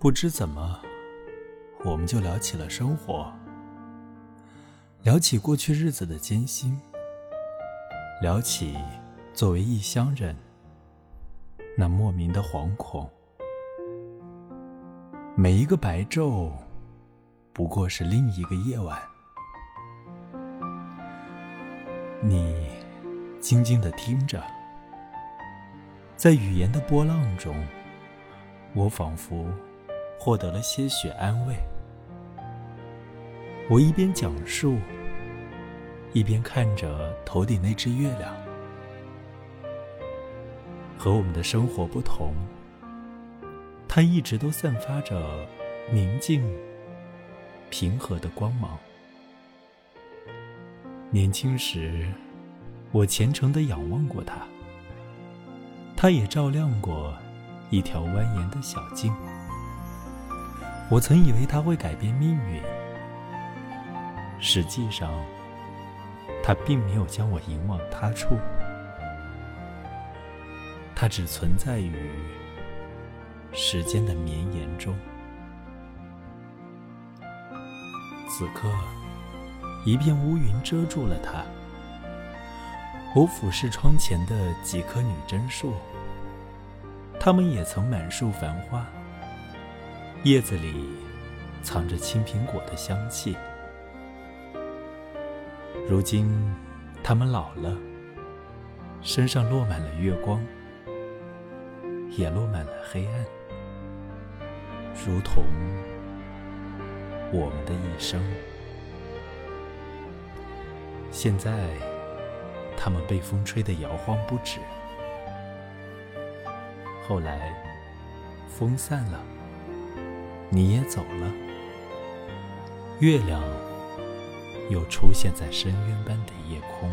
不知怎么，我们就聊起了生活，聊起过去日子的艰辛，聊起作为异乡人那莫名的惶恐。每一个白昼，不过是另一个夜晚。你静静的听着，在语言的波浪中，我仿佛获得了些许安慰。我一边讲述，一边看着头顶那只月亮。和我们的生活不同，它一直都散发着宁静、平和的光芒。年轻时，我虔诚的仰望过它，它也照亮过一条蜿蜒的小径。我曾以为它会改变命运，实际上，它并没有将我引往他处，它只存在于时间的绵延中。此刻。一片乌云遮住了它。我俯视窗前的几棵女贞树，它们也曾满树繁花，叶子里藏着青苹果的香气。如今，它们老了，身上落满了月光，也落满了黑暗，如同我们的一生。现在，它们被风吹得摇晃不止。后来，风散了，你也走了，月亮又出现在深渊般的夜空。